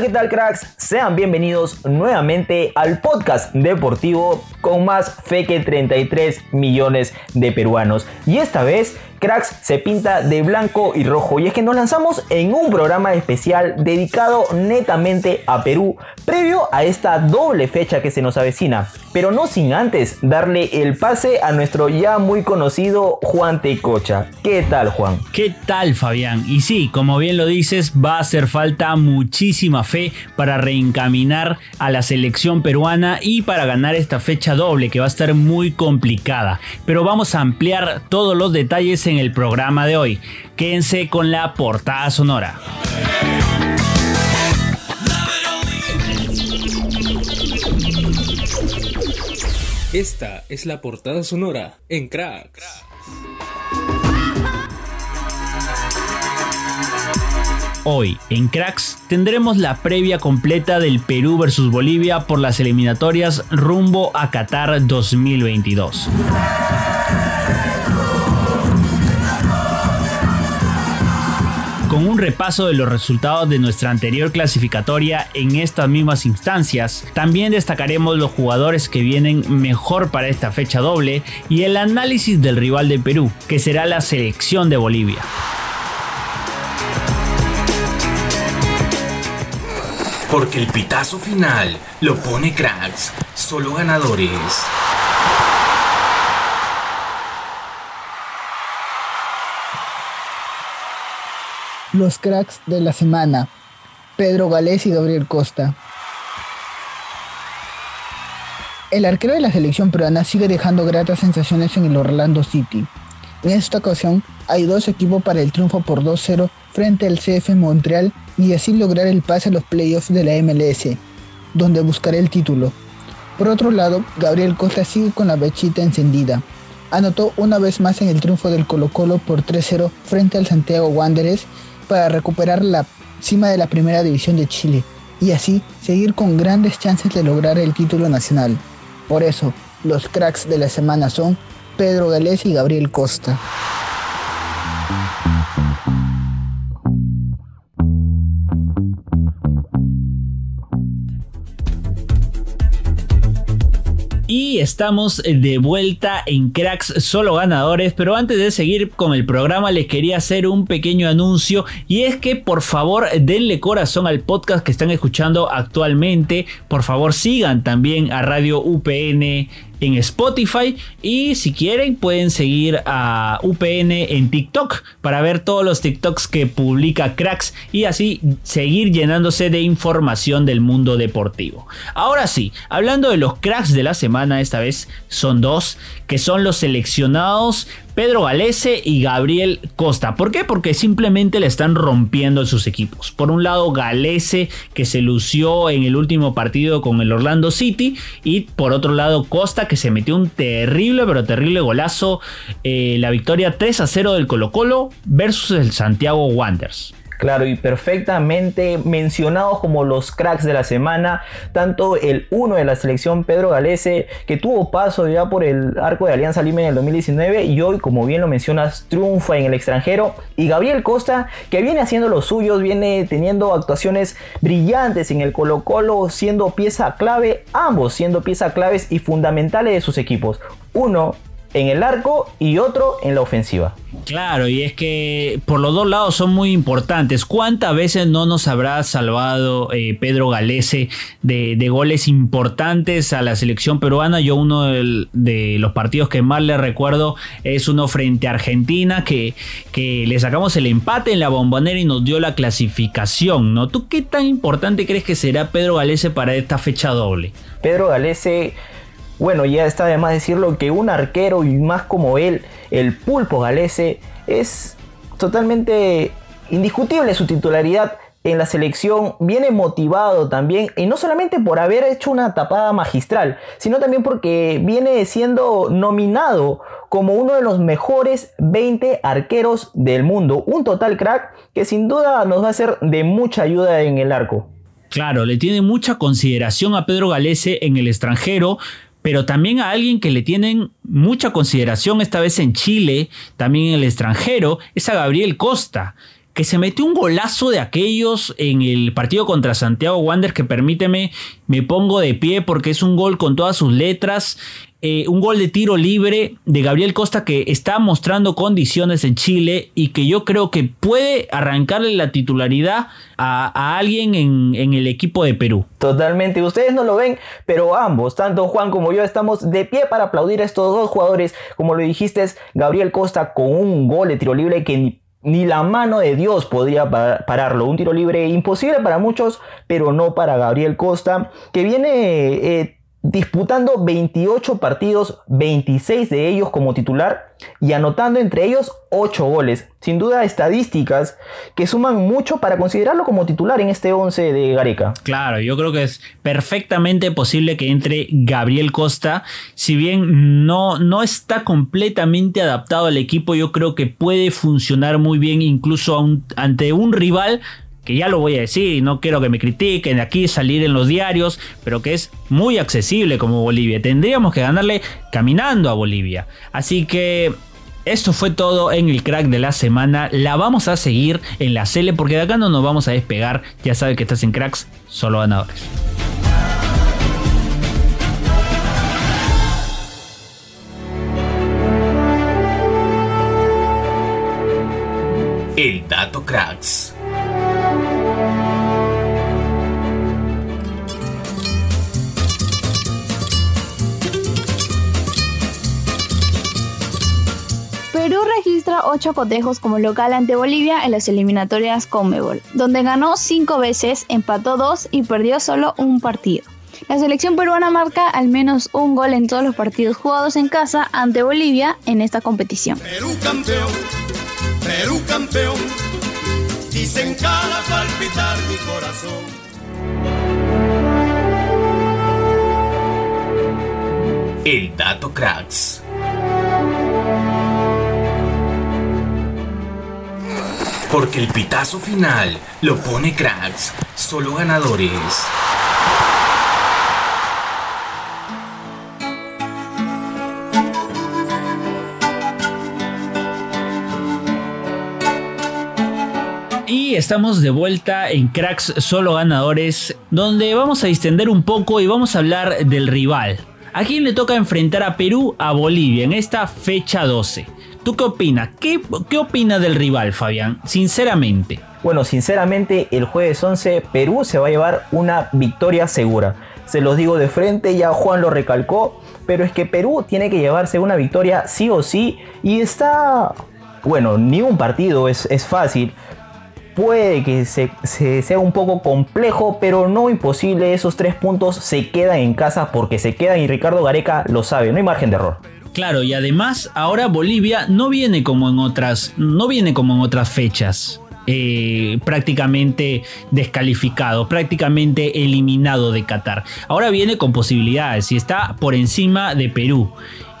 ¿Qué tal cracks? Sean bienvenidos nuevamente al podcast deportivo con más fe que 33 millones de peruanos. Y esta vez Cracks se pinta de blanco y rojo y es que nos lanzamos en un programa especial dedicado netamente a Perú previo a esta doble fecha que se nos avecina, pero no sin antes darle el pase a nuestro ya muy conocido Juan Tecocha. ¿Qué tal Juan? ¿Qué tal Fabián? Y sí, como bien lo dices, va a hacer falta muchísima fe para reencaminar a la selección peruana y para ganar esta fecha doble que va a estar muy complicada, pero vamos a ampliar todos los detalles en el programa de hoy. Quédense con la portada sonora. Esta es la portada sonora en Cracks. Hoy en Cracks tendremos la previa completa del Perú versus Bolivia por las eliminatorias rumbo a Qatar 2022. Con un repaso de los resultados de nuestra anterior clasificatoria en estas mismas instancias, también destacaremos los jugadores que vienen mejor para esta fecha doble y el análisis del rival de Perú, que será la selección de Bolivia. Porque el pitazo final lo pone cracks, solo ganadores. Los cracks de la semana. Pedro Galés y Gabriel Costa. El arquero de la selección peruana sigue dejando gratas sensaciones en el Orlando City. En esta ocasión hay dos equipos para el triunfo por 2-0 frente al CF Montreal y así lograr el pase a los playoffs de la MLS, donde buscará el título. Por otro lado, Gabriel Costa sigue con la bechita encendida. Anotó una vez más en el triunfo del Colo Colo por 3-0 frente al Santiago Wanderers para recuperar la cima de la primera división de Chile y así seguir con grandes chances de lograr el título nacional. Por eso, los cracks de la semana son Pedro Galés y Gabriel Costa. Y estamos de vuelta en Cracks Solo Ganadores, pero antes de seguir con el programa les quería hacer un pequeño anuncio y es que por favor denle corazón al podcast que están escuchando actualmente, por favor sigan también a Radio UPN en Spotify y si quieren pueden seguir a UPN en TikTok para ver todos los TikToks que publica Cracks y así seguir llenándose de información del mundo deportivo. Ahora sí, hablando de los cracks de la semana, esta vez son dos, que son los seleccionados Pedro Galese y Gabriel Costa. ¿Por qué? Porque simplemente le están rompiendo sus equipos. Por un lado, Galese, que se lució en el último partido con el Orlando City. Y por otro lado, Costa, que se metió un terrible, pero terrible golazo. Eh, la victoria 3 a 0 del Colo Colo versus el Santiago Wanderers. Claro, y perfectamente mencionados como los cracks de la semana, tanto el uno de la selección Pedro Galese, que tuvo paso ya por el arco de Alianza Lima en el 2019 y hoy, como bien lo mencionas, triunfa en el extranjero, y Gabriel Costa, que viene haciendo los suyos, viene teniendo actuaciones brillantes en el Colo Colo, siendo pieza clave, ambos siendo pieza claves y fundamentales de sus equipos. Uno en el arco y otro en la ofensiva. Claro, y es que por los dos lados son muy importantes. ¿Cuántas veces no nos habrá salvado eh, Pedro Galese de, goles importantes a la selección peruana? Yo uno de, los partidos que más le recuerdo es uno frente a Argentina, que, que le sacamos el empate en la bombonera y nos dio la clasificación, ¿no? ¿Tú qué tan importante crees que será Pedro Galese para esta fecha doble? Pedro Galese bueno, ya está de más decirlo que un arquero y más como él, el pulpo galese, es totalmente indiscutible su titularidad en la selección viene motivado también, y no solamente por haber hecho una tapada magistral, sino también porque viene siendo nominado como uno de los mejores 20 arqueros del mundo. Un total crack que sin duda nos va a ser de mucha ayuda en el arco. Claro, le tiene mucha consideración a Pedro Galese en el extranjero, pero también a alguien que le tienen mucha consideración esta vez en Chile, también en el extranjero, es a Gabriel Costa que se metió un golazo de aquellos en el partido contra Santiago Wander que permíteme, me pongo de pie porque es un gol con todas sus letras. Eh, un gol de tiro libre de Gabriel Costa que está mostrando condiciones en Chile y que yo creo que puede arrancarle la titularidad a, alguien en, el equipo de Perú. Totalmente, ustedes no lo ven, pero ambos, tanto Juan como yo, estamos de pie para aplaudir a estos dos jugadores. Como lo dijiste, Gabriel Costa con un gol de tiro libre que ni la mano de Dios podría pararlo. Un tiro libre imposible para muchos, pero no para Gabriel Costa, que viene eh, disputando 28 partidos, 26 de ellos como titular y anotando entre ellos 8 goles. Sin duda estadísticas que suman mucho para considerarlo como titular en este 11 de Gareca. Claro, yo creo que es perfectamente posible que entre Gabriel Costa. Si bien no, no está completamente adaptado al equipo, yo creo que puede funcionar muy bien incluso ante un rival que ya lo voy a decir, no quiero que me critiquen de aquí salir en los diarios, pero que es muy accesible como Bolivia. Tendríamos que ganarle caminando a Bolivia. Así que esto fue todo en el crack de la semana. La vamos a seguir en la Cele porque de acá no nos vamos a despegar. Ya sabes que estás en cracks, solo ganadores. El dato cracks. 8 cotejos como local ante Bolivia en las eliminatorias Conmebol, donde ganó 5 veces, empató 2 y perdió solo un partido. La selección peruana marca al menos un gol en todos los partidos jugados en casa ante Bolivia en esta competición. Perú campeón, Perú campeón, dicen cada palpitar mi corazón. El dato cracks. Porque el pitazo final lo pone cracks, solo ganadores. Y estamos de vuelta en Cracks Solo Ganadores, donde vamos a distender un poco y vamos a hablar del rival. ¿A quién le toca enfrentar a Perú a Bolivia en esta fecha 12? ¿Tú qué opinas? ¿Qué, ¿Qué opinas del rival, Fabián? Sinceramente. Bueno, sinceramente, el jueves 11 Perú se va a llevar una victoria segura. Se los digo de frente, ya Juan lo recalcó, pero es que Perú tiene que llevarse una victoria sí o sí y está... Bueno, ni un partido es, es fácil. Puede que se, sea un poco complejo, pero no imposible. Esos tres puntos se quedan en casa porque se quedan y Ricardo Gareca lo sabe, no hay margen de error. Claro, y además ahora Bolivia no viene como en otras, no viene como en otras fechas. Eh, prácticamente descalificado, prácticamente eliminado de Qatar. Ahora viene con posibilidades y está por encima de Perú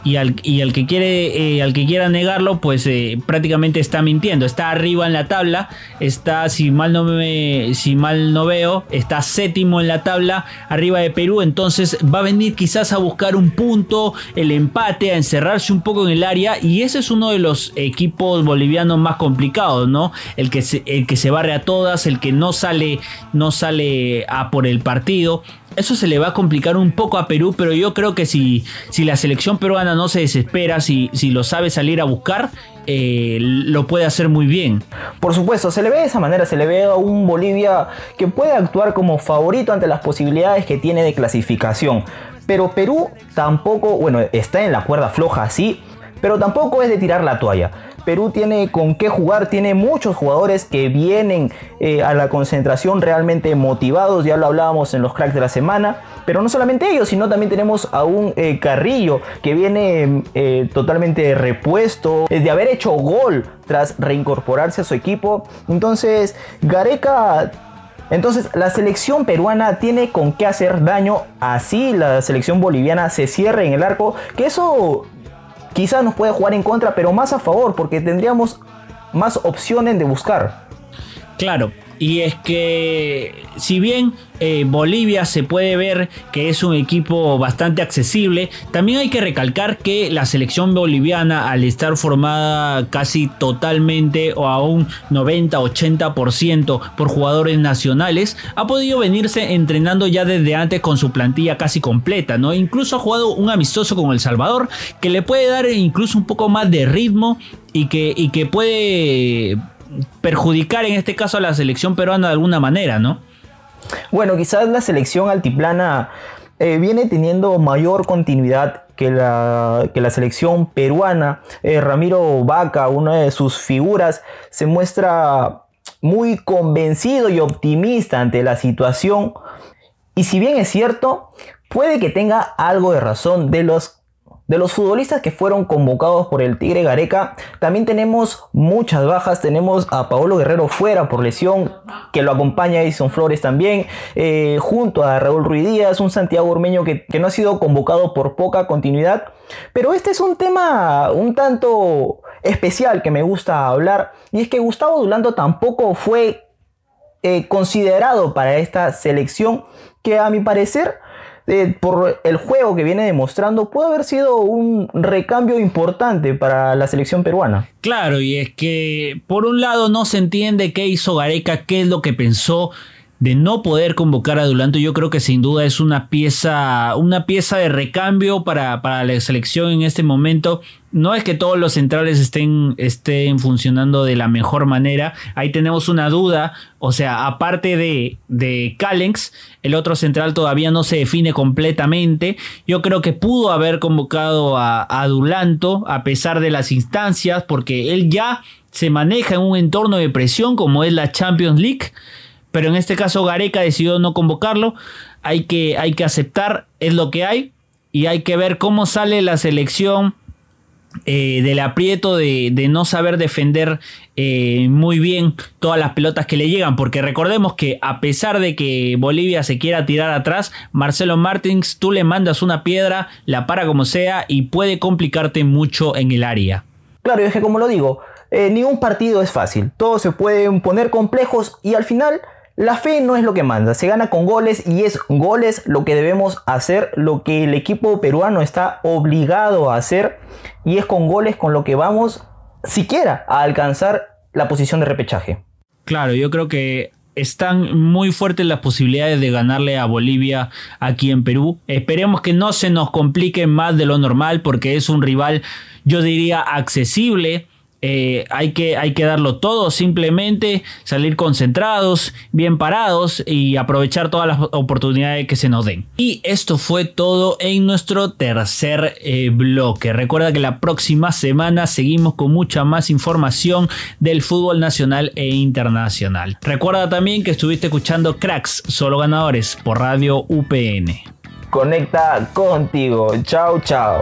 y al, que quiere eh, al que quiera negarlo pues eh, prácticamente está mintiendo. Está arriba en la tabla está si mal no me si mal no veo está séptimo en la tabla arriba de Perú. Entonces va a venir quizás a buscar un punto el empate a encerrarse un poco en el área y ese es uno de los equipos bolivianos más complicados no el que se, el que se barre a todas el que no sale no sale a por el partido. Eso se le va a complicar un poco a Perú, pero yo creo que si, si la selección peruana no se desespera, si, si lo sabe salir a buscar, eh, lo puede hacer muy bien. Por supuesto, se le ve de esa manera, se le ve a un Bolivia que puede actuar como favorito ante las posibilidades que tiene de clasificación. Pero Perú tampoco, bueno, está en la cuerda floja, sí, pero tampoco es de tirar la toalla. Perú tiene con qué jugar, tiene muchos jugadores que vienen eh, a la concentración realmente motivados, ya lo hablábamos en los cracks de la semana, pero no solamente ellos, sino también tenemos a un eh, Carrillo que viene eh, totalmente repuesto, de haber hecho gol tras reincorporarse a su equipo. Entonces, Gareca Entonces la selección peruana tiene con qué hacer daño, así la selección boliviana se cierre en el arco, que eso quizás nos puede jugar en contra, pero más a favor, porque tendríamos más opciones de buscar. Claro, y es que si bien eh, Bolivia se puede ver que es un equipo bastante accesible, también hay que recalcar que la selección boliviana al estar formada casi totalmente o a un 90-80% por jugadores nacionales, ha podido venirse entrenando ya desde antes con su plantilla casi completa, ¿no? Incluso ha jugado un amistoso con El Salvador que le puede dar incluso un poco más de ritmo y que, y que puede perjudicar en este caso a la selección peruana de alguna manera, ¿no? Bueno, quizás la selección altiplana eh, viene teniendo mayor continuidad que la, que la selección peruana. Eh, Ramiro Vaca, una de sus figuras, se muestra muy convencido y optimista ante la situación. Y si bien es cierto, puede que tenga algo de razón de los de los futbolistas que fueron convocados por el Tigre Gareca, también tenemos muchas bajas. Tenemos a Paolo Guerrero fuera por lesión, que lo acompaña Edison Flores también, eh, junto a Raúl Ruiz Díaz, un Santiago Urmeño que, no ha sido convocado por poca continuidad. Pero este es un tema un tanto especial que me gusta hablar, y es que Gustavo Dulando tampoco fue eh, considerado para esta selección, que a mi parecer eh, por el juego que viene demostrando, puede haber sido un recambio importante para la selección peruana. Claro, y es que por un lado no se entiende qué hizo Gareca, qué es lo que pensó de no poder convocar a Dulanto, yo creo que sin duda es una pieza, una pieza de recambio para, para, la selección en este momento. No es que todos los centrales estén, estén funcionando de la mejor manera. Ahí tenemos una duda. O sea, aparte de, de Calenx, el otro central todavía no se define completamente. Yo creo que pudo haber convocado a, a Dulanto a pesar de las instancias, porque él ya se maneja en un entorno de presión como es la Champions League pero en este caso Gareca decidió no convocarlo. Hay que, hay que aceptar, es lo que hay, y hay que ver cómo sale la selección eh, del aprieto de, no saber defender eh, muy bien todas las pelotas que le llegan, porque recordemos que a pesar de que Bolivia se quiera tirar atrás, Marcelo Martins, tú le mandas una piedra, la para como sea y puede complicarte mucho en el área. Claro, es que como lo digo, eh, ningún partido es fácil, todos se pueden poner complejos y al final la fe no es lo que manda, se gana con goles y es goles lo que debemos hacer, lo que el equipo peruano está obligado a hacer y es con goles con lo que vamos siquiera a alcanzar la posición de repechaje. Claro, yo creo que están muy fuertes las posibilidades de ganarle a Bolivia aquí en Perú. Esperemos que no se nos complique más de lo normal porque es un rival, yo diría, accesible eh, hay, que, hay que darlo todo, simplemente salir concentrados, bien parados y aprovechar todas las oportunidades que se nos den. Y esto fue todo en nuestro tercer eh, bloque. Recuerda que la próxima semana seguimos con mucha más información del fútbol nacional e internacional. Recuerda también que estuviste escuchando Cracks, solo ganadores por Radio UPN. Conecta contigo. Chao, chao.